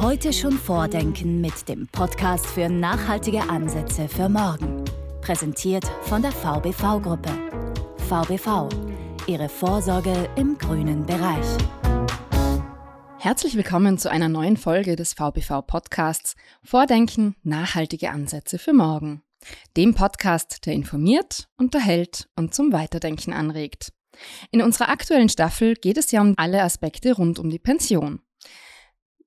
Heute schon vordenken mit dem Podcast für nachhaltige Ansätze für morgen. Präsentiert von der VBV-Gruppe. VBV, Ihre Vorsorge im grünen Bereich. Herzlich willkommen zu einer neuen Folge des VBV-Podcasts Vordenken, nachhaltige Ansätze für morgen. Dem Podcast, der informiert, unterhält und zum Weiterdenken anregt. In unserer aktuellen Staffel geht es ja um alle Aspekte rund um die Pension.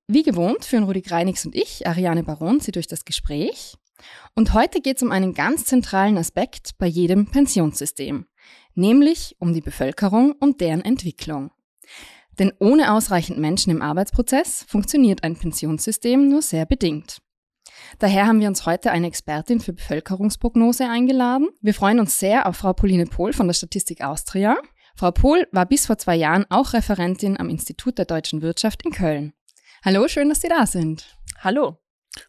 Wie gewohnt führen Rudi Greinix und ich, Ariane Baron, Sie durch das Gespräch. Und heute geht es um einen ganz zentralen Aspekt bei jedem Pensionssystem, nämlich um die Bevölkerung und deren Entwicklung. Denn ohne ausreichend Menschen im Arbeitsprozess funktioniert ein Pensionssystem nur sehr bedingt. Daher haben wir uns heute eine Expertin für Bevölkerungsprognose eingeladen. Wir freuen uns sehr auf Frau Pauline Pohl von der Statistik Austria. Frau Pohl war bis vor zwei Jahren auch Referentin am Institut der deutschen Wirtschaft in Köln. Hallo, schön, dass Sie da sind. Hallo.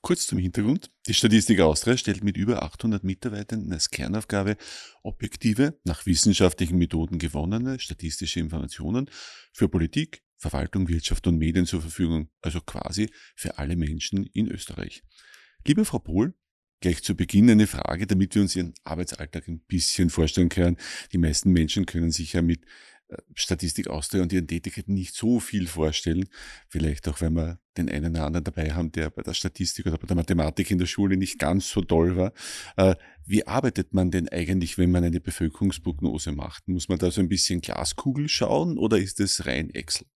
Kurz zum Hintergrund. Die Statistik Austria stellt mit über 800 Mitarbeitern als Kernaufgabe objektive, nach wissenschaftlichen Methoden gewonnene statistische Informationen für Politik, Verwaltung, Wirtschaft und Medien zur Verfügung, also quasi für alle Menschen in Österreich. Liebe Frau Pohl, Gleich zu Beginn eine Frage, damit wir uns Ihren Arbeitsalltag ein bisschen vorstellen können. Die meisten Menschen können sich ja mit Statistik Austria und ihren Tätigkeiten nicht so viel vorstellen. Vielleicht auch, wenn wir den einen oder anderen dabei haben, der bei der Statistik oder bei der Mathematik in der Schule nicht ganz so toll war. Äh, wie arbeitet man denn eigentlich, wenn man eine Bevölkerungsprognose macht? Muss man da so ein bisschen Glaskugel schauen oder ist es rein Excel?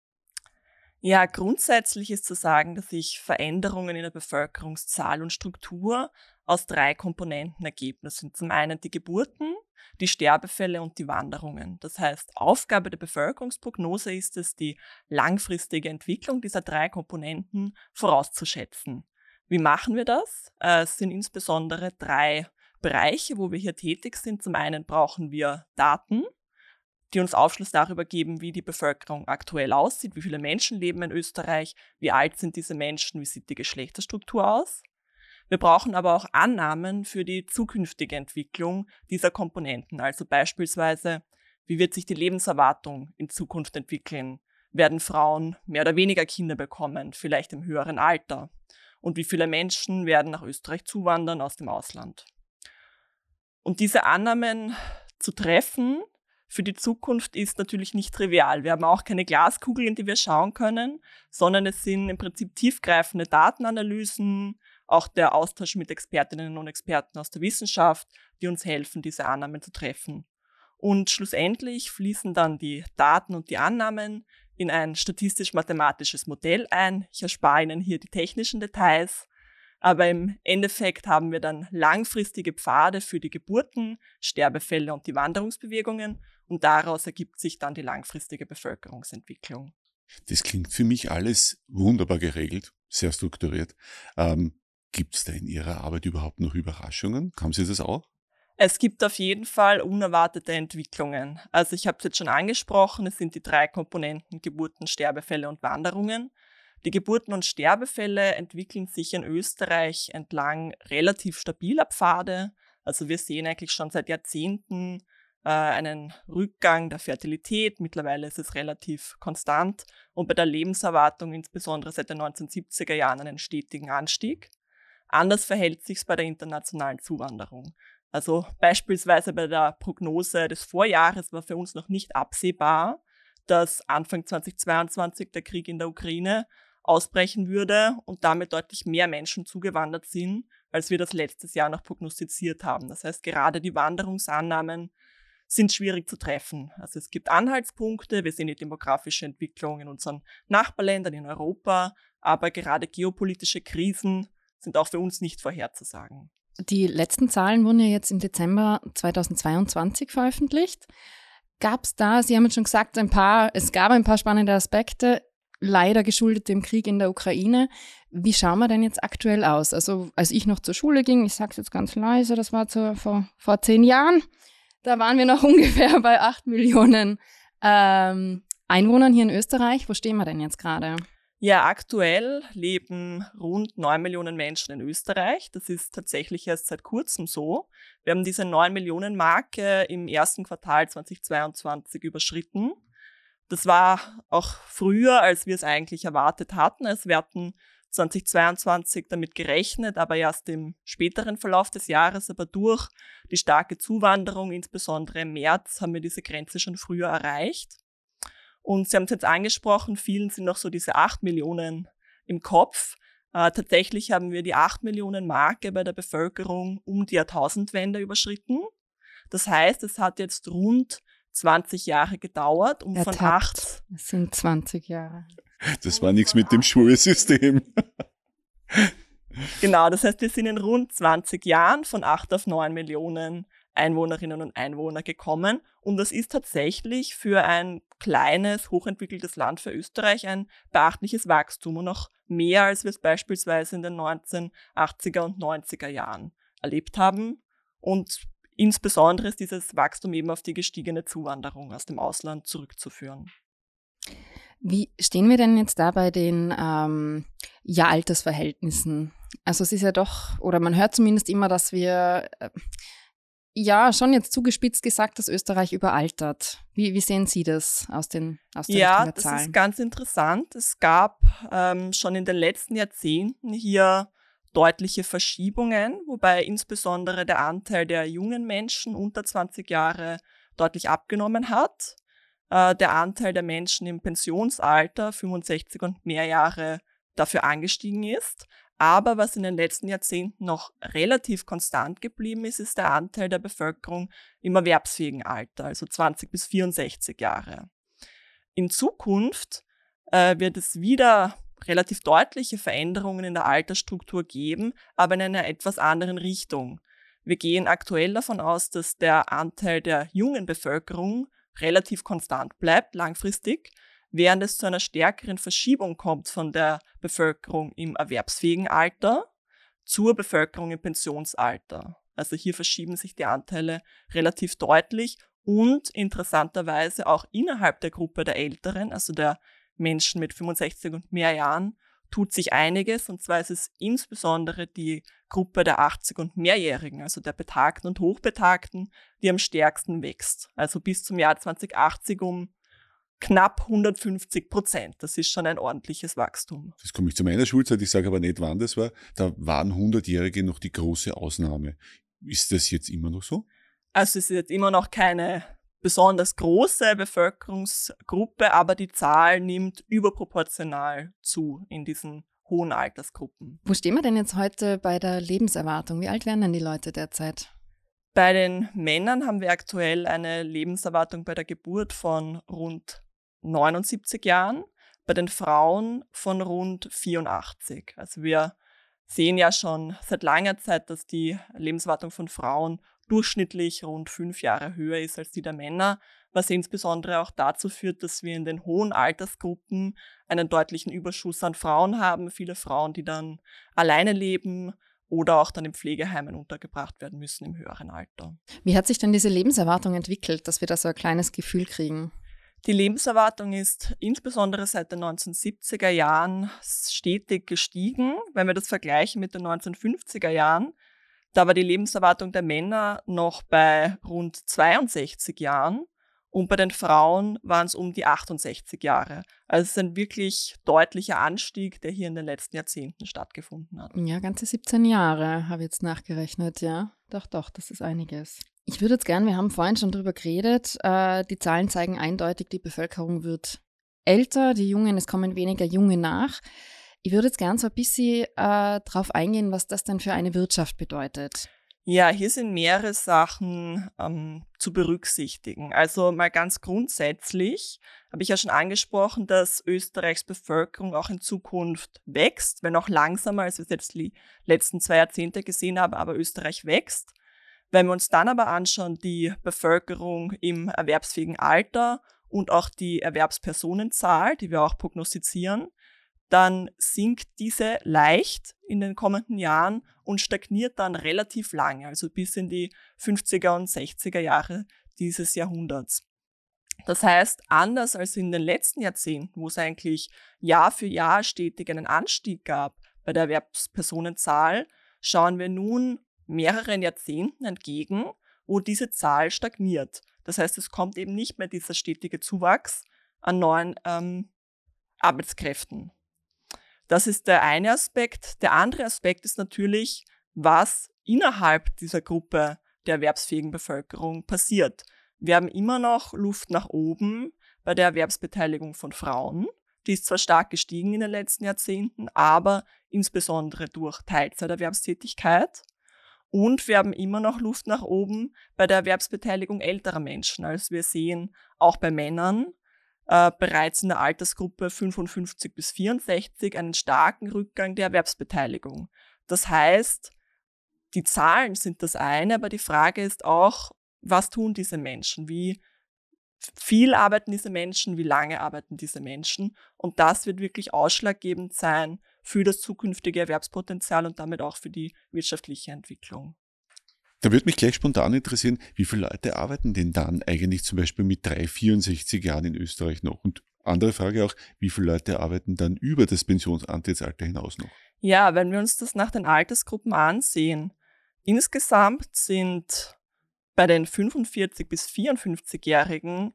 Ja, grundsätzlich ist zu sagen, dass sich Veränderungen in der Bevölkerungszahl und Struktur aus drei Komponenten ergeben. Das sind zum einen die Geburten, die Sterbefälle und die Wanderungen. Das heißt, Aufgabe der Bevölkerungsprognose ist es, die langfristige Entwicklung dieser drei Komponenten vorauszuschätzen. Wie machen wir das? Äh, es sind insbesondere drei Bereiche, wo wir hier tätig sind. Zum einen brauchen wir Daten, die uns Aufschluss darüber geben, wie die Bevölkerung aktuell aussieht, wie viele Menschen leben in Österreich, wie alt sind diese Menschen, wie sieht die Geschlechterstruktur aus. Wir brauchen aber auch Annahmen für die zukünftige Entwicklung dieser Komponenten, also beispielsweise, wie wird sich die Lebenserwartung in Zukunft entwickeln? Werden Frauen mehr oder weniger Kinder bekommen, vielleicht im höheren Alter? Und wie viele Menschen werden nach Österreich zuwandern aus dem Ausland? Und diese Annahmen zu treffen für die Zukunft ist natürlich nicht trivial. Wir haben auch keine Glaskugel, in die wir schauen können, sondern es sind im Prinzip tiefgreifende Datenanalysen, auch der Austausch mit Expertinnen und Experten aus der Wissenschaft, die uns helfen, diese Annahmen zu treffen. Und schlussendlich fließen dann die Daten und die Annahmen in ein statistisch-mathematisches Modell ein. Ich erspare Ihnen hier die technischen Details. Aber im Endeffekt haben wir dann langfristige Pfade für die Geburten, Sterbefälle und die Wanderungsbewegungen und daraus ergibt sich dann die langfristige Bevölkerungsentwicklung. Das klingt für mich alles wunderbar geregelt, sehr strukturiert. Ähm, Gibt es da in Ihrer Arbeit überhaupt noch Überraschungen? Haben Sie das auch? Es gibt auf jeden Fall unerwartete Entwicklungen. Also ich habe es jetzt schon angesprochen, es sind die drei Komponenten Geburten, Sterbefälle und Wanderungen. Die Geburten- und Sterbefälle entwickeln sich in Österreich entlang relativ stabiler Pfade. Also wir sehen eigentlich schon seit Jahrzehnten äh, einen Rückgang der Fertilität. Mittlerweile ist es relativ konstant und bei der Lebenserwartung insbesondere seit den 1970er Jahren einen stetigen Anstieg. Anders verhält sich bei der internationalen Zuwanderung. Also beispielsweise bei der Prognose des Vorjahres war für uns noch nicht absehbar, dass Anfang 2022 der Krieg in der Ukraine ausbrechen würde und damit deutlich mehr Menschen zugewandert sind, als wir das letztes Jahr noch prognostiziert haben. Das heißt, gerade die Wanderungsannahmen sind schwierig zu treffen. Also es gibt Anhaltspunkte, wir sehen die demografische Entwicklung in unseren Nachbarländern in Europa, aber gerade geopolitische Krisen sind auch für uns nicht vorherzusagen. Die letzten Zahlen wurden ja jetzt im Dezember 2022 veröffentlicht. Gab es da, Sie haben jetzt schon gesagt, ein paar, es gab ein paar spannende Aspekte, leider geschuldet dem Krieg in der Ukraine. Wie schauen wir denn jetzt aktuell aus? Also als ich noch zur Schule ging, ich sage es jetzt ganz leise, das war zu, vor, vor zehn Jahren, da waren wir noch ungefähr bei acht Millionen ähm, Einwohnern hier in Österreich. Wo stehen wir denn jetzt gerade? Ja, aktuell leben rund 9 Millionen Menschen in Österreich. Das ist tatsächlich erst seit kurzem so. Wir haben diese 9 Millionen Marke im ersten Quartal 2022 überschritten. Das war auch früher, als wir es eigentlich erwartet hatten. Es hatten 2022 damit gerechnet, aber erst im späteren Verlauf des Jahres. Aber durch die starke Zuwanderung, insbesondere im März, haben wir diese Grenze schon früher erreicht. Und Sie haben es jetzt angesprochen, vielen sind noch so diese 8 Millionen im Kopf. Äh, tatsächlich haben wir die 8 Millionen Marke bei der Bevölkerung um die Jahrtausendwende überschritten. Das heißt, es hat jetzt rund 20 Jahre gedauert, um Ertappt. von 8. Es sind 20 Jahre. Das war nichts mit dem Schulsystem. Genau, das heißt, wir sind in rund 20 Jahren von 8 auf 9 Millionen Einwohnerinnen und Einwohner gekommen. Und das ist tatsächlich für ein kleines, hochentwickeltes Land für Österreich ein beachtliches Wachstum und noch mehr, als wir es beispielsweise in den 1980er und 90er Jahren erlebt haben. Und insbesondere ist dieses Wachstum eben auf die gestiegene Zuwanderung aus dem Ausland zurückzuführen. Wie stehen wir denn jetzt da bei den ähm, ja, Altersverhältnissen? Also es ist ja doch, oder man hört zumindest immer, dass wir äh, ja schon jetzt zugespitzt gesagt, dass Österreich überaltert. Wie, wie sehen Sie das aus den aus der Ja, das ist ganz interessant. Es gab ähm, schon in den letzten Jahrzehnten hier deutliche Verschiebungen, wobei insbesondere der Anteil der jungen Menschen unter 20 Jahre deutlich abgenommen hat. Äh, der Anteil der Menschen im Pensionsalter, 65 und mehr Jahre, dafür angestiegen ist. Aber was in den letzten Jahrzehnten noch relativ konstant geblieben ist, ist der Anteil der Bevölkerung im erwerbsfähigen Alter, also 20 bis 64 Jahre. In Zukunft äh, wird es wieder relativ deutliche Veränderungen in der Altersstruktur geben, aber in einer etwas anderen Richtung. Wir gehen aktuell davon aus, dass der Anteil der jungen Bevölkerung relativ konstant bleibt, langfristig, während es zu einer stärkeren Verschiebung kommt von der Bevölkerung im erwerbsfähigen Alter zur Bevölkerung im Pensionsalter. Also hier verschieben sich die Anteile relativ deutlich und interessanterweise auch innerhalb der Gruppe der Älteren, also der Menschen mit 65 und mehr Jahren, tut sich einiges. Und zwar ist es insbesondere die Gruppe der 80 und mehrjährigen, also der Betagten und Hochbetagten, die am stärksten wächst. Also bis zum Jahr 2080 um knapp 150 Prozent. Das ist schon ein ordentliches Wachstum. Das komme ich zu meiner Schulzeit, ich sage aber nicht, wann das war. Da waren 100-Jährige noch die große Ausnahme. Ist das jetzt immer noch so? Also es ist jetzt immer noch keine besonders große Bevölkerungsgruppe, aber die Zahl nimmt überproportional zu in diesen hohen Altersgruppen. Wo stehen wir denn jetzt heute bei der Lebenserwartung? Wie alt werden denn die Leute derzeit? Bei den Männern haben wir aktuell eine Lebenserwartung bei der Geburt von rund 79 Jahren, bei den Frauen von rund 84. Also wir sehen ja schon seit langer Zeit, dass die Lebenserwartung von Frauen durchschnittlich rund fünf Jahre höher ist als die der Männer, was insbesondere auch dazu führt, dass wir in den hohen Altersgruppen einen deutlichen Überschuss an Frauen haben. Viele Frauen, die dann alleine leben oder auch dann in Pflegeheimen untergebracht werden müssen im höheren Alter. Wie hat sich denn diese Lebenserwartung entwickelt, dass wir da so ein kleines Gefühl kriegen? Die Lebenserwartung ist insbesondere seit den 1970er Jahren stetig gestiegen. Wenn wir das vergleichen mit den 1950er Jahren, da war die Lebenserwartung der Männer noch bei rund 62 Jahren und bei den Frauen waren es um die 68 Jahre. Also es ist ein wirklich deutlicher Anstieg, der hier in den letzten Jahrzehnten stattgefunden hat. Ja, ganze 17 Jahre habe ich jetzt nachgerechnet, ja. Doch, doch, das ist einiges. Ich würde jetzt gern, wir haben vorhin schon drüber geredet, äh, die Zahlen zeigen eindeutig, die Bevölkerung wird älter, die Jungen, es kommen weniger Junge nach. Ich würde jetzt gern so ein bisschen äh, darauf eingehen, was das denn für eine Wirtschaft bedeutet. Ja, hier sind mehrere Sachen ähm, zu berücksichtigen. Also mal ganz grundsätzlich habe ich ja schon angesprochen, dass Österreichs Bevölkerung auch in Zukunft wächst, wenn auch langsamer, als wir es jetzt die letzten zwei Jahrzehnte gesehen haben, aber Österreich wächst. Wenn wir uns dann aber anschauen, die Bevölkerung im erwerbsfähigen Alter und auch die Erwerbspersonenzahl, die wir auch prognostizieren, dann sinkt diese leicht in den kommenden Jahren und stagniert dann relativ lange, also bis in die 50er und 60er Jahre dieses Jahrhunderts. Das heißt, anders als in den letzten Jahrzehnten, wo es eigentlich Jahr für Jahr stetig einen Anstieg gab bei der Erwerbspersonenzahl, schauen wir nun mehreren Jahrzehnten entgegen, wo diese Zahl stagniert. Das heißt, es kommt eben nicht mehr dieser stetige Zuwachs an neuen ähm, Arbeitskräften. Das ist der eine Aspekt. Der andere Aspekt ist natürlich, was innerhalb dieser Gruppe der erwerbsfähigen Bevölkerung passiert. Wir haben immer noch Luft nach oben bei der Erwerbsbeteiligung von Frauen. Die ist zwar stark gestiegen in den letzten Jahrzehnten, aber insbesondere durch Teilzeiterwerbstätigkeit. Und wir haben immer noch Luft nach oben bei der Erwerbsbeteiligung älterer Menschen. Also wir sehen auch bei Männern äh, bereits in der Altersgruppe 55 bis 64 einen starken Rückgang der Erwerbsbeteiligung. Das heißt, die Zahlen sind das eine, aber die Frage ist auch, was tun diese Menschen? Wie viel arbeiten diese Menschen? Wie lange arbeiten diese Menschen? Und das wird wirklich ausschlaggebend sein für das zukünftige Erwerbspotenzial und damit auch für die wirtschaftliche Entwicklung. Da würde mich gleich spontan interessieren, wie viele Leute arbeiten denn dann eigentlich zum Beispiel mit 3, 64 Jahren in Österreich noch? Und andere Frage auch, wie viele Leute arbeiten dann über das Pensionsantrittsalter hinaus noch? Ja, wenn wir uns das nach den Altersgruppen ansehen, insgesamt sind bei den 45 bis 54-Jährigen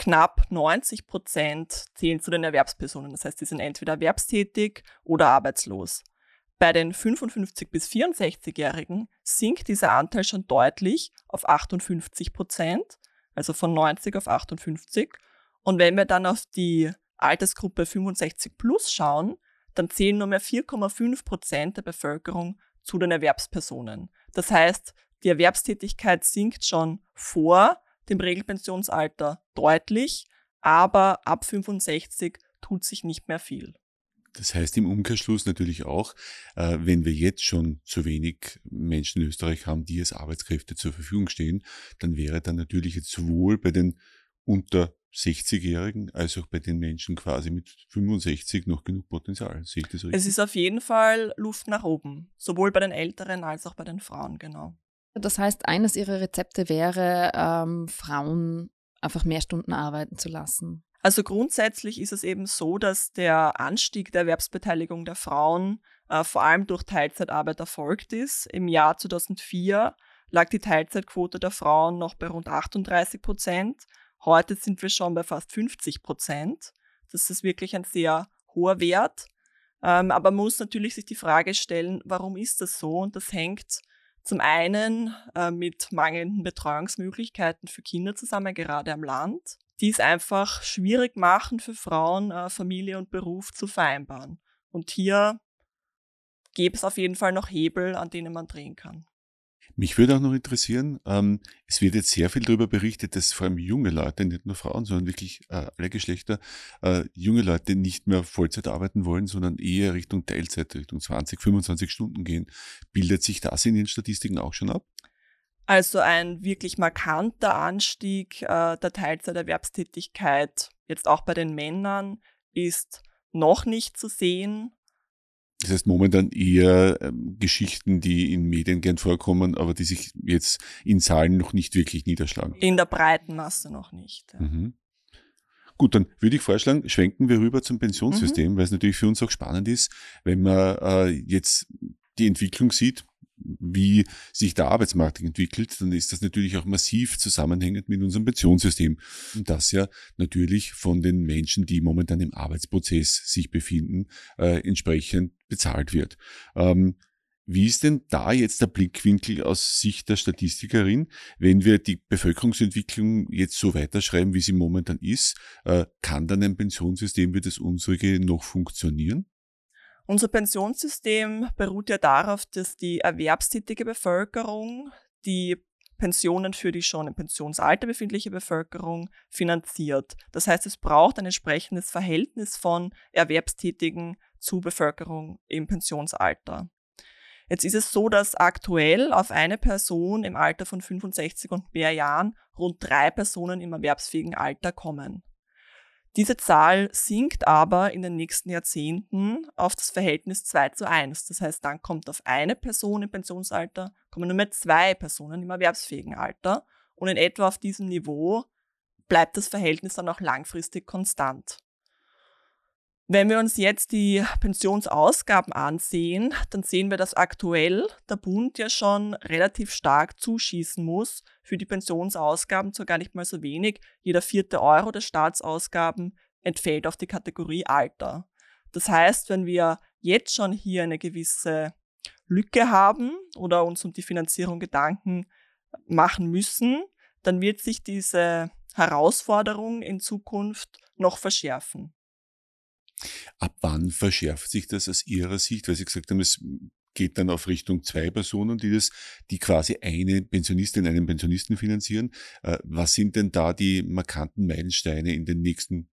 knapp 90 Prozent zählen zu den Erwerbspersonen. Das heißt, sie sind entweder erwerbstätig oder arbeitslos. Bei den 55 bis 64-Jährigen sinkt dieser Anteil schon deutlich auf 58 Prozent, also von 90 auf 58. Und wenn wir dann auf die Altersgruppe 65 plus schauen, dann zählen nur mehr 4,5 Prozent der Bevölkerung zu den Erwerbspersonen. Das heißt, die Erwerbstätigkeit sinkt schon vor dem Regelpensionsalter deutlich, aber ab 65 tut sich nicht mehr viel. Das heißt im Umkehrschluss natürlich auch, äh, wenn wir jetzt schon zu wenig Menschen in Österreich haben, die als Arbeitskräfte zur Verfügung stehen, dann wäre dann natürlich jetzt sowohl bei den unter 60-Jährigen als auch bei den Menschen quasi mit 65 noch genug Potenzial. Sehe ich das richtig? Es ist auf jeden Fall Luft nach oben, sowohl bei den Älteren als auch bei den Frauen, genau. Das heißt, eines ihrer Rezepte wäre, ähm, Frauen einfach mehr Stunden arbeiten zu lassen. Also grundsätzlich ist es eben so, dass der Anstieg der Erwerbsbeteiligung der Frauen äh, vor allem durch Teilzeitarbeit erfolgt ist. Im Jahr 2004 lag die Teilzeitquote der Frauen noch bei rund 38 Prozent. Heute sind wir schon bei fast 50 Prozent. Das ist wirklich ein sehr hoher Wert. Ähm, aber man muss natürlich sich die Frage stellen, warum ist das so? Und das hängt zum einen äh, mit mangelnden Betreuungsmöglichkeiten für Kinder zusammen, gerade am Land, die es einfach schwierig machen für Frauen, äh, Familie und Beruf zu vereinbaren. Und hier gäbe es auf jeden Fall noch Hebel, an denen man drehen kann. Mich würde auch noch interessieren, ähm, es wird jetzt sehr viel darüber berichtet, dass vor allem junge Leute, nicht nur Frauen, sondern wirklich äh, alle Geschlechter, äh, junge Leute nicht mehr Vollzeit arbeiten wollen, sondern eher Richtung Teilzeit, Richtung 20, 25 Stunden gehen. Bildet sich das in den Statistiken auch schon ab? Also ein wirklich markanter Anstieg äh, der Teilzeiterwerbstätigkeit, jetzt auch bei den Männern, ist noch nicht zu sehen. Das heißt momentan eher ähm, Geschichten, die in Medien gern vorkommen, aber die sich jetzt in Zahlen noch nicht wirklich niederschlagen. In der breiten Masse noch nicht. Ja. Mhm. Gut, dann würde ich vorschlagen, schwenken wir rüber zum Pensionssystem, mhm. weil es natürlich für uns auch spannend ist, wenn man äh, jetzt die Entwicklung sieht, wie sich der Arbeitsmarkt entwickelt, dann ist das natürlich auch massiv zusammenhängend mit unserem Pensionssystem. Und das ja natürlich von den Menschen, die momentan im Arbeitsprozess sich befinden, äh, entsprechend bezahlt wird. Ähm, wie ist denn da jetzt der Blickwinkel aus Sicht der Statistikerin, wenn wir die Bevölkerungsentwicklung jetzt so weiterschreiben, wie sie momentan ist? Äh, kann dann ein Pensionssystem wie das unsere noch funktionieren? Unser Pensionssystem beruht ja darauf, dass die erwerbstätige Bevölkerung die Pensionen für die schon im Pensionsalter befindliche Bevölkerung finanziert. Das heißt, es braucht ein entsprechendes Verhältnis von Erwerbstätigen zu Bevölkerung im Pensionsalter. Jetzt ist es so, dass aktuell auf eine Person im Alter von 65 und mehr Jahren rund drei Personen im erwerbsfähigen Alter kommen. Diese Zahl sinkt aber in den nächsten Jahrzehnten auf das Verhältnis 2 zu 1. Das heißt, dann kommt auf eine Person im Pensionsalter, kommen nur mehr zwei Personen im erwerbsfähigen Alter. Und in etwa auf diesem Niveau bleibt das Verhältnis dann auch langfristig konstant. Wenn wir uns jetzt die Pensionsausgaben ansehen, dann sehen wir, dass aktuell der Bund ja schon relativ stark zuschießen muss für die Pensionsausgaben, zwar gar nicht mal so wenig. Jeder vierte Euro der Staatsausgaben entfällt auf die Kategorie Alter. Das heißt, wenn wir jetzt schon hier eine gewisse Lücke haben oder uns um die Finanzierung Gedanken machen müssen, dann wird sich diese Herausforderung in Zukunft noch verschärfen. Ab wann verschärft sich das aus Ihrer Sicht? Weil Sie gesagt haben, es geht dann auf Richtung zwei Personen, die das, die quasi eine Pensionistin, einen Pensionisten finanzieren. Äh, was sind denn da die markanten Meilensteine in den nächsten,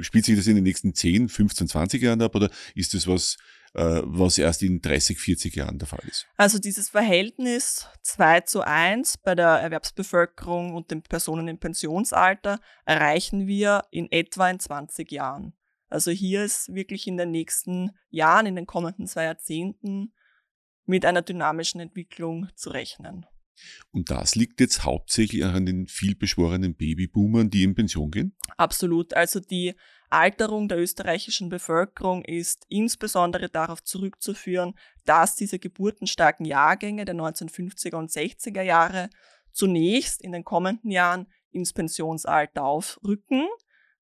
spielt sich das in den nächsten 10, 15, 20 Jahren ab oder ist das was, äh, was erst in 30, 40 Jahren der Fall ist? Also dieses Verhältnis 2 zu 1 bei der Erwerbsbevölkerung und den Personen im Pensionsalter erreichen wir in etwa in 20 Jahren. Also hier ist wirklich in den nächsten Jahren, in den kommenden zwei Jahrzehnten mit einer dynamischen Entwicklung zu rechnen. Und das liegt jetzt hauptsächlich an den vielbeschworenen Babyboomern, die in Pension gehen? Absolut. Also die Alterung der österreichischen Bevölkerung ist insbesondere darauf zurückzuführen, dass diese geburtenstarken Jahrgänge der 1950er und 60er Jahre zunächst in den kommenden Jahren ins Pensionsalter aufrücken,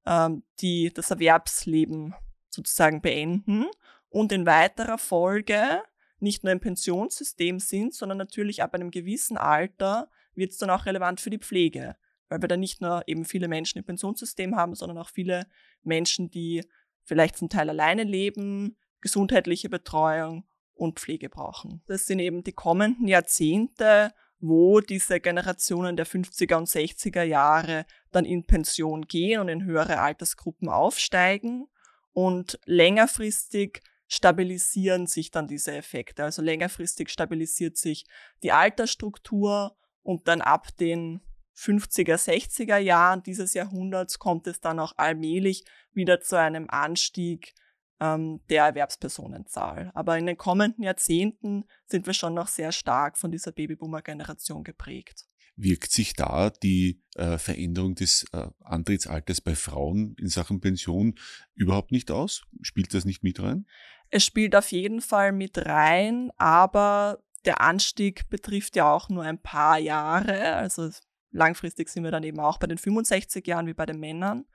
ähm, die das Erwerbsleben sozusagen beenden und in weiterer Folge nicht nur im Pensionssystem sind, sondern natürlich ab einem gewissen Alter wird es dann auch relevant für die Pflege, weil wir dann nicht nur eben viele Menschen im Pensionssystem haben, sondern auch viele Menschen, die vielleicht zum Teil alleine leben, gesundheitliche Betreuung und Pflege brauchen. Das sind eben die kommenden Jahrzehnte, wo diese Generationen der 50er und 60er Jahre dann in Pension gehen und in höhere Altersgruppen aufsteigen und längerfristig stabilisieren sich dann diese Effekte. Also längerfristig stabilisiert sich die Altersstruktur und dann ab den 50er, 60er Jahren dieses Jahrhunderts kommt es dann auch allmählich wieder zu einem Anstieg ähm, der Erwerbspersonenzahl. Aber in den kommenden Jahrzehnten sind wir schon noch sehr stark von dieser Babyboomer-Generation geprägt. Wirkt sich da die äh, Veränderung des äh, Antrittsalters bei Frauen in Sachen Pension überhaupt nicht aus? Spielt das nicht mit rein? Es spielt auf jeden Fall mit rein, aber der Anstieg betrifft ja auch nur ein paar Jahre. Also langfristig sind wir dann eben auch bei den 65 Jahren wie bei den Männern.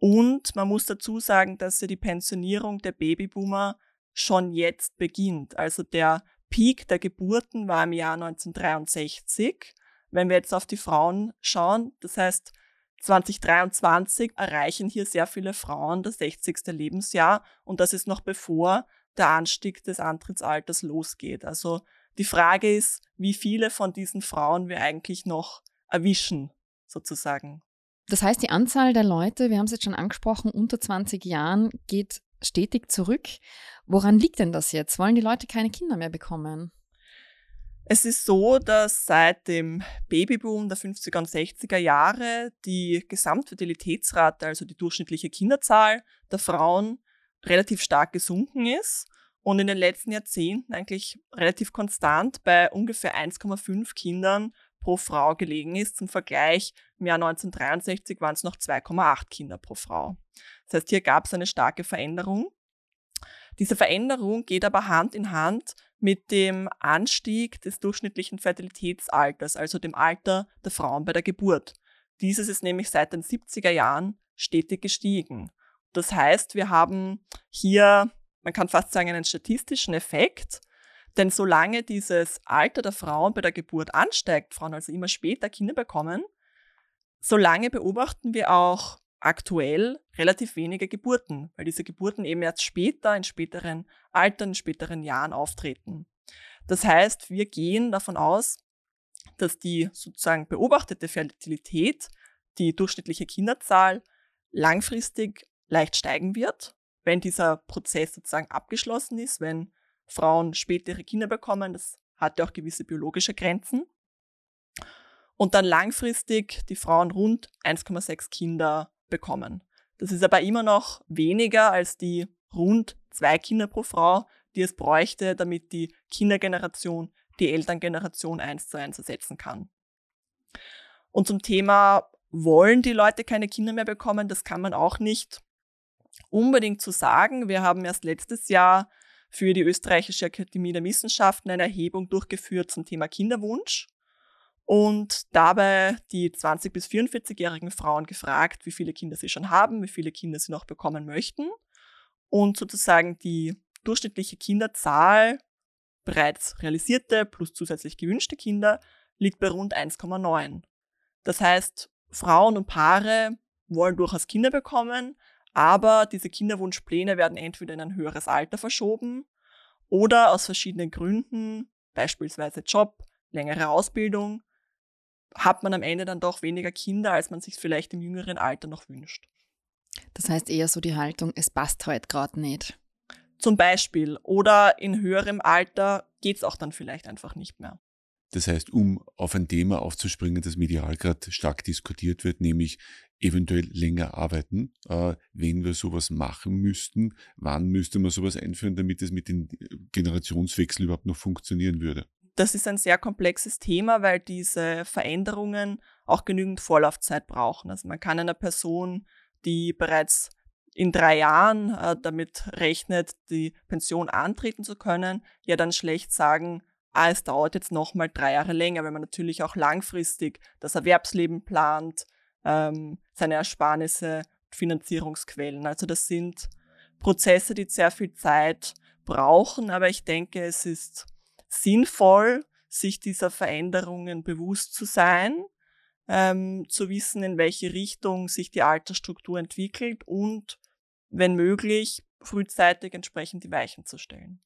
Und man muss dazu sagen, dass ja die Pensionierung der Babyboomer schon jetzt beginnt. Also der Peak der Geburten war im Jahr 1963. Wenn wir jetzt auf die Frauen schauen, das heißt, 2023 erreichen hier sehr viele Frauen das 60. Lebensjahr und das ist noch bevor der Anstieg des Antrittsalters losgeht. Also die Frage ist, wie viele von diesen Frauen wir eigentlich noch erwischen, sozusagen. Das heißt, die Anzahl der Leute, wir haben es jetzt schon angesprochen, unter 20 Jahren geht stetig zurück. Woran liegt denn das jetzt? Wollen die Leute keine Kinder mehr bekommen? Es ist so, dass seit dem Babyboom der 50er und 60er Jahre die Gesamtfertilitätsrate, also die durchschnittliche Kinderzahl der Frauen, relativ stark gesunken ist und in den letzten Jahrzehnten eigentlich relativ konstant bei ungefähr 1,5 Kindern pro Frau gelegen ist. Zum Vergleich, im Jahr 1963 waren es noch 2,8 Kinder pro Frau. Das heißt, hier gab es eine starke Veränderung. Diese Veränderung geht aber Hand in Hand mit dem Anstieg des durchschnittlichen Fertilitätsalters, also dem Alter der Frauen bei der Geburt. Dieses ist nämlich seit den 70er Jahren stetig gestiegen. Das heißt, wir haben hier, man kann fast sagen, einen statistischen Effekt, denn solange dieses Alter der Frauen bei der Geburt ansteigt, Frauen also immer später Kinder bekommen, solange beobachten wir auch aktuell relativ wenige Geburten, weil diese Geburten eben erst später, in späteren Altern, in späteren Jahren auftreten. Das heißt, wir gehen davon aus, dass die sozusagen beobachtete Fertilität, die durchschnittliche Kinderzahl, langfristig leicht steigen wird, wenn dieser Prozess sozusagen abgeschlossen ist, wenn Frauen spätere Kinder bekommen. Das hat ja auch gewisse biologische Grenzen. Und dann langfristig die Frauen rund 1,6 Kinder bekommen. Das ist aber immer noch weniger als die rund zwei Kinder pro Frau, die es bräuchte, damit die Kindergeneration die Elterngeneration eins zu eins ersetzen kann. Und zum Thema, wollen die Leute keine Kinder mehr bekommen, das kann man auch nicht unbedingt zu sagen. Wir haben erst letztes Jahr für die Österreichische Akademie der Wissenschaften eine Erhebung durchgeführt zum Thema Kinderwunsch und dabei die 20- bis 44-jährigen Frauen gefragt, wie viele Kinder sie schon haben, wie viele Kinder sie noch bekommen möchten und sozusagen die durchschnittliche Kinderzahl, bereits realisierte plus zusätzlich gewünschte Kinder, liegt bei rund 1,9. Das heißt, Frauen und Paare wollen durchaus Kinder bekommen, aber diese Kinderwunschpläne werden entweder in ein höheres Alter verschoben oder aus verschiedenen Gründen, beispielsweise Job, längere Ausbildung, hat man am Ende dann doch weniger Kinder, als man sich vielleicht im jüngeren Alter noch wünscht. Das heißt eher so die Haltung, es passt heute gerade nicht. Zum Beispiel. Oder in höherem Alter geht es auch dann vielleicht einfach nicht mehr. Das heißt, um auf ein Thema aufzuspringen, das medial gerade stark diskutiert wird, nämlich eventuell länger arbeiten, äh, wenn wir sowas machen müssten, wann müsste man sowas einführen, damit es mit dem Generationswechsel überhaupt noch funktionieren würde? Das ist ein sehr komplexes Thema, weil diese Veränderungen auch genügend Vorlaufzeit brauchen. Also man kann einer Person, die bereits in drei Jahren äh, damit rechnet, die Pension antreten zu können, ja dann schlecht sagen, ah, es dauert jetzt nochmal drei Jahre länger, weil man natürlich auch langfristig das Erwerbsleben plant, ähm, seine Ersparnisse, Finanzierungsquellen. Also das sind Prozesse, die sehr viel Zeit brauchen, aber ich denke, es ist sinnvoll, sich dieser Veränderungen bewusst zu sein, ähm, zu wissen, in welche Richtung sich die Altersstruktur entwickelt und, wenn möglich, frühzeitig entsprechend die Weichen zu stellen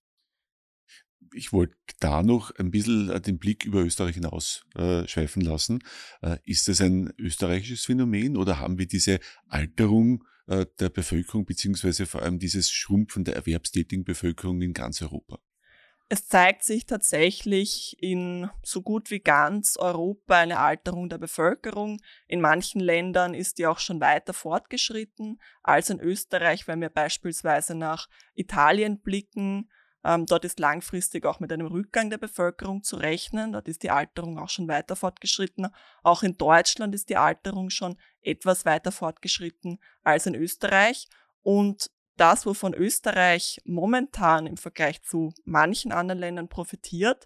ich wollte da noch ein bisschen äh, den Blick über Österreich hinaus äh, schweifen lassen. Äh, ist das ein österreichisches Phänomen oder haben wir diese Alterung äh, der Bevölkerung beziehungsweise vor allem dieses Schrumpfen der erwerbstätigen Bevölkerung in ganz Europa? Es zeigt sich tatsächlich in so gut wie ganz Europa eine Alterung der Bevölkerung. In manchen Ländern ist die auch schon weiter fortgeschritten als in Österreich, wenn wir beispielsweise nach Italien blicken ähm, dort ist langfristig auch mit einem Rückgang der Bevölkerung zu rechnen. Dort ist die Alterung auch schon weiter fortgeschritten. Auch in Deutschland ist die Alterung schon etwas weiter fortgeschritten als in Österreich. Und das, wovon Österreich momentan im Vergleich zu manchen anderen Ländern profitiert,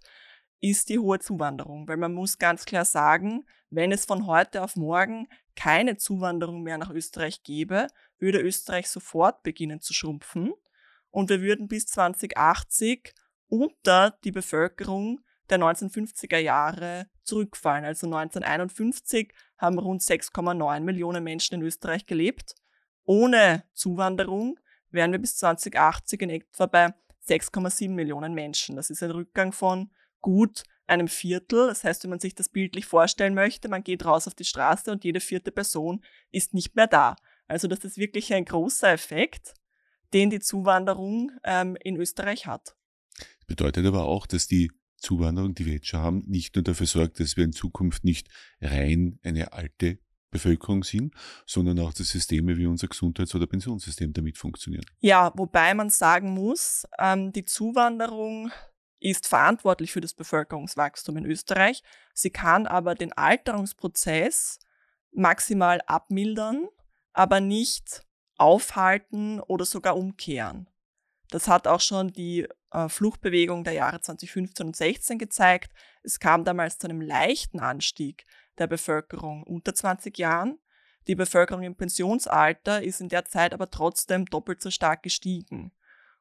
ist die hohe Zuwanderung. Weil man muss ganz klar sagen, wenn es von heute auf morgen keine Zuwanderung mehr nach Österreich gäbe, würde Österreich sofort beginnen zu schrumpfen und wir würden bis 2080 unter die Bevölkerung der 1950er Jahre zurückfallen. Also 1951 haben rund 6,9 Millionen Menschen in Österreich gelebt. Ohne Zuwanderung wären wir bis 2080 in etwa bei 6,7 Millionen Menschen. Das ist ein Rückgang von gut einem Viertel. Das heißt, wenn man sich das bildlich vorstellen möchte, man geht raus auf die Straße und jede vierte Person ist nicht mehr da. Also das ist wirklich ein großer Effekt den die Zuwanderung ähm, in Österreich hat. Das bedeutet aber auch, dass die Zuwanderung, die wir jetzt schon haben, nicht nur dafür sorgt, dass wir in Zukunft nicht rein eine alte Bevölkerung sind, sondern auch, dass Systeme wie unser Gesundheits- oder Pensionssystem damit funktionieren. Ja, wobei man sagen muss, ähm, die Zuwanderung ist verantwortlich für das Bevölkerungswachstum in Österreich. Sie kann aber den Alterungsprozess maximal abmildern, aber nicht aufhalten oder sogar umkehren. Das hat auch schon die äh, Fluchtbewegung der Jahre 2015 und 16 gezeigt. Es kam damals zu einem leichten Anstieg der Bevölkerung unter 20 Jahren. Die Bevölkerung im Pensionsalter ist in der Zeit aber trotzdem doppelt so stark gestiegen.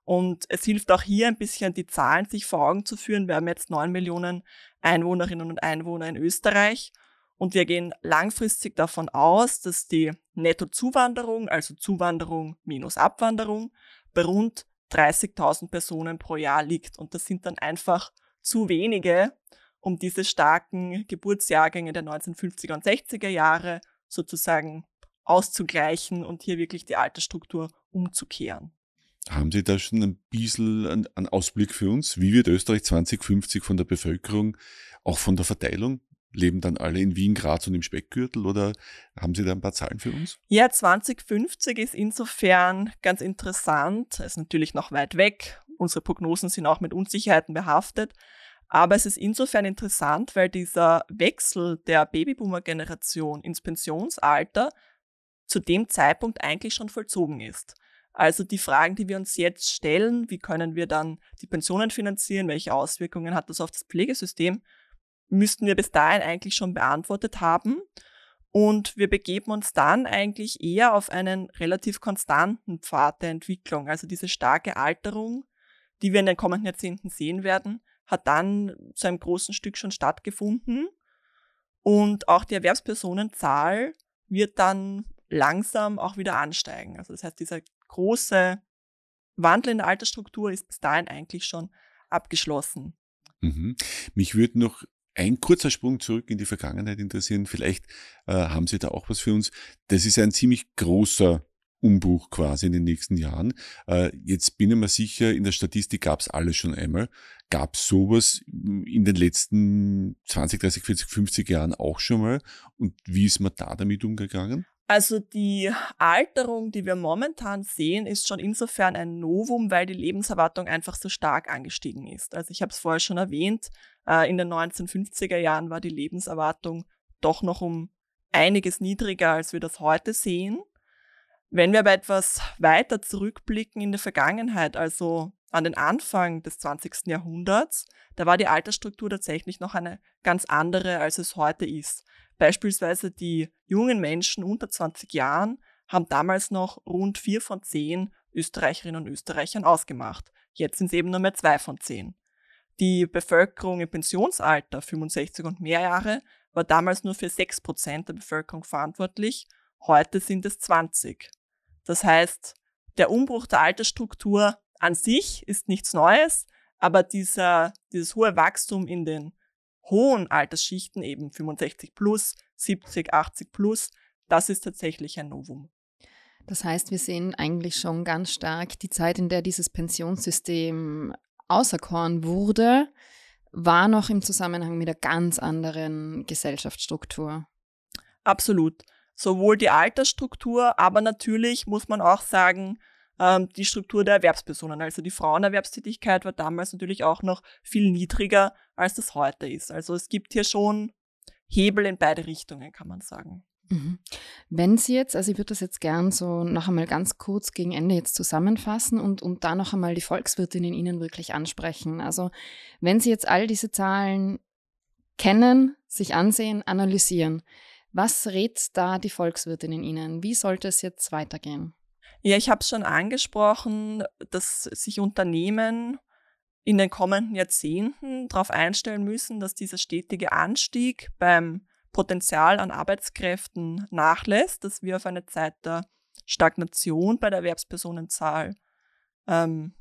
Und es hilft auch hier ein bisschen, die Zahlen sich vor Augen zu führen. Wir haben jetzt 9 Millionen Einwohnerinnen und Einwohner in Österreich und wir gehen langfristig davon aus, dass die Nettozuwanderung, also Zuwanderung minus Abwanderung, bei rund 30.000 Personen pro Jahr liegt. Und das sind dann einfach zu wenige, um diese starken Geburtsjahrgänge der 1950er und 60er Jahre sozusagen auszugleichen und hier wirklich die Altersstruktur umzukehren. Haben Sie da schon ein bisschen einen Ausblick für uns? Wie wird Österreich 2050 von der Bevölkerung, auch von der Verteilung leben dann alle in Wien, Graz und im Speckgürtel oder haben Sie da ein paar Zahlen für uns? Ja, 2050 ist insofern ganz interessant. Es ist natürlich noch weit weg. Unsere Prognosen sind auch mit Unsicherheiten behaftet. Aber es ist insofern interessant, weil dieser Wechsel der Babyboomer-Generation ins Pensionsalter zu dem Zeitpunkt eigentlich schon vollzogen ist. Also die Fragen, die wir uns jetzt stellen, wie können wir dann die Pensionen finanzieren, welche Auswirkungen hat das auf das Pflegesystem, müssten wir bis dahin eigentlich schon beantwortet haben. Und wir begeben uns dann eigentlich eher auf einen relativ konstanten Pfad der Entwicklung. Also diese starke Alterung die wir in den kommenden Jahrzehnten sehen werden, hat dann zu einem großen Stück schon stattgefunden. Und auch die Erwerbspersonenzahl wird dann langsam auch wieder ansteigen. Also das heißt, dieser große Wandel in der Altersstruktur ist bis dahin eigentlich schon abgeschlossen. Mhm. Mich würde noch ein kurzer Sprung zurück in die Vergangenheit interessieren. Vielleicht äh, haben Sie da auch was für uns. Das ist ein ziemlich großer Umbruch quasi in den nächsten Jahren. Äh, jetzt bin ich mir sicher, in der Statistik gab es alles schon einmal. Gab es sowas in den letzten 20, 30, 40, 50 Jahren auch schon mal? Und wie ist man da damit umgegangen? Also die Alterung, die wir momentan sehen, ist schon insofern ein Novum, weil die Lebenserwartung einfach so stark angestiegen ist. Also ich habe es vorher schon erwähnt, äh, in den 1950er Jahren war die Lebenserwartung doch noch um einiges niedriger, als wir das heute sehen. Wenn wir aber etwas weiter zurückblicken in der Vergangenheit, also an den Anfang des 20. Jahrhunderts, da war die Altersstruktur tatsächlich noch eine ganz andere, als es heute ist. Beispielsweise die jungen Menschen unter 20 Jahren haben damals noch rund vier von zehn Österreicherinnen und Österreichern ausgemacht. Jetzt sind es eben nur mehr zwei von zehn. Die Bevölkerung im Pensionsalter, 65 und mehr Jahre, war damals nur für sechs Prozent der Bevölkerung verantwortlich. Heute sind es 20. Das heißt, der Umbruch der Altersstruktur an sich ist nichts Neues, aber dieser, dieses hohe Wachstum in den hohen Altersschichten, eben 65 plus, 70, 80 plus, das ist tatsächlich ein Novum. Das heißt, wir sehen eigentlich schon ganz stark die Zeit, in der dieses Pensionssystem auserkoren wurde, war noch im Zusammenhang mit einer ganz anderen Gesellschaftsstruktur. Absolut. Sowohl die Altersstruktur, aber natürlich muss man auch sagen, ähm, die Struktur der Erwerbspersonen. Also die Frauenerwerbstätigkeit war damals natürlich auch noch viel niedriger, als das heute ist. Also es gibt hier schon Hebel in beide Richtungen, kann man sagen. Mhm. Wenn Sie jetzt, also ich würde das jetzt gern so noch einmal ganz kurz gegen Ende jetzt zusammenfassen und, und da noch einmal die Volkswirtin in Ihnen wirklich ansprechen. Also wenn Sie jetzt all diese Zahlen kennen, sich ansehen, analysieren, was rät da die Volkswirtin in Ihnen? Wie sollte es jetzt weitergehen? Ja, ich habe es schon angesprochen, dass sich Unternehmen in den kommenden Jahrzehnten darauf einstellen müssen, dass dieser stetige Anstieg beim Potenzial an Arbeitskräften nachlässt, dass wir auf eine Zeit der Stagnation bei der Erwerbspersonenzahl ähm,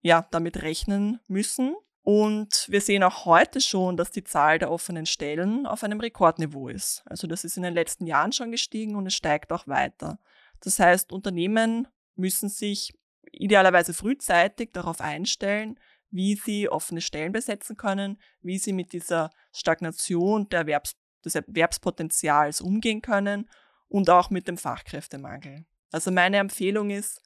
ja, damit rechnen müssen. Und wir sehen auch heute schon, dass die Zahl der offenen Stellen auf einem Rekordniveau ist. Also das ist in den letzten Jahren schon gestiegen und es steigt auch weiter. Das heißt, Unternehmen müssen sich idealerweise frühzeitig darauf einstellen, wie sie offene Stellen besetzen können, wie sie mit dieser Stagnation Erwerbs des Erwerbspotenzials umgehen können und auch mit dem Fachkräftemangel. Also meine Empfehlung ist,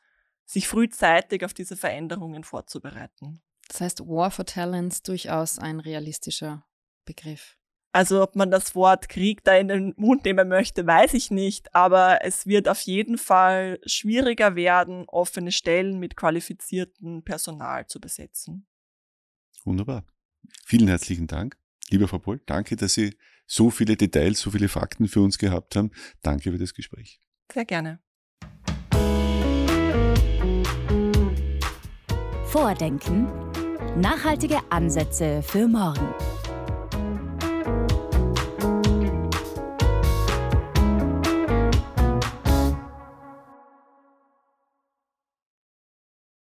sich frühzeitig auf diese Veränderungen vorzubereiten. Das heißt, War for Talents durchaus ein realistischer Begriff. Also ob man das Wort Krieg da in den Mund nehmen möchte, weiß ich nicht, aber es wird auf jeden Fall schwieriger werden, offene Stellen mit qualifiziertem Personal zu besetzen. Wunderbar. Vielen herzlichen Dank, lieber Frau Pohl. Danke, dass Sie so viele Details, so viele Fakten für uns gehabt haben. Danke für das Gespräch. Sehr gerne. Vordenken. Nachhaltige Ansätze für morgen.